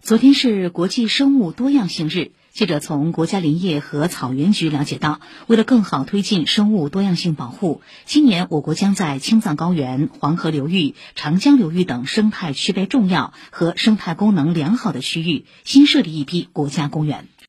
昨天是国际生物多样性日记者从国家林业和草原局了解到为了更好推进生物多样性保护今年我国将在青藏高原黄河流域长江流域等生态区位重要和生态功能良好的区域新设立一批国家公园。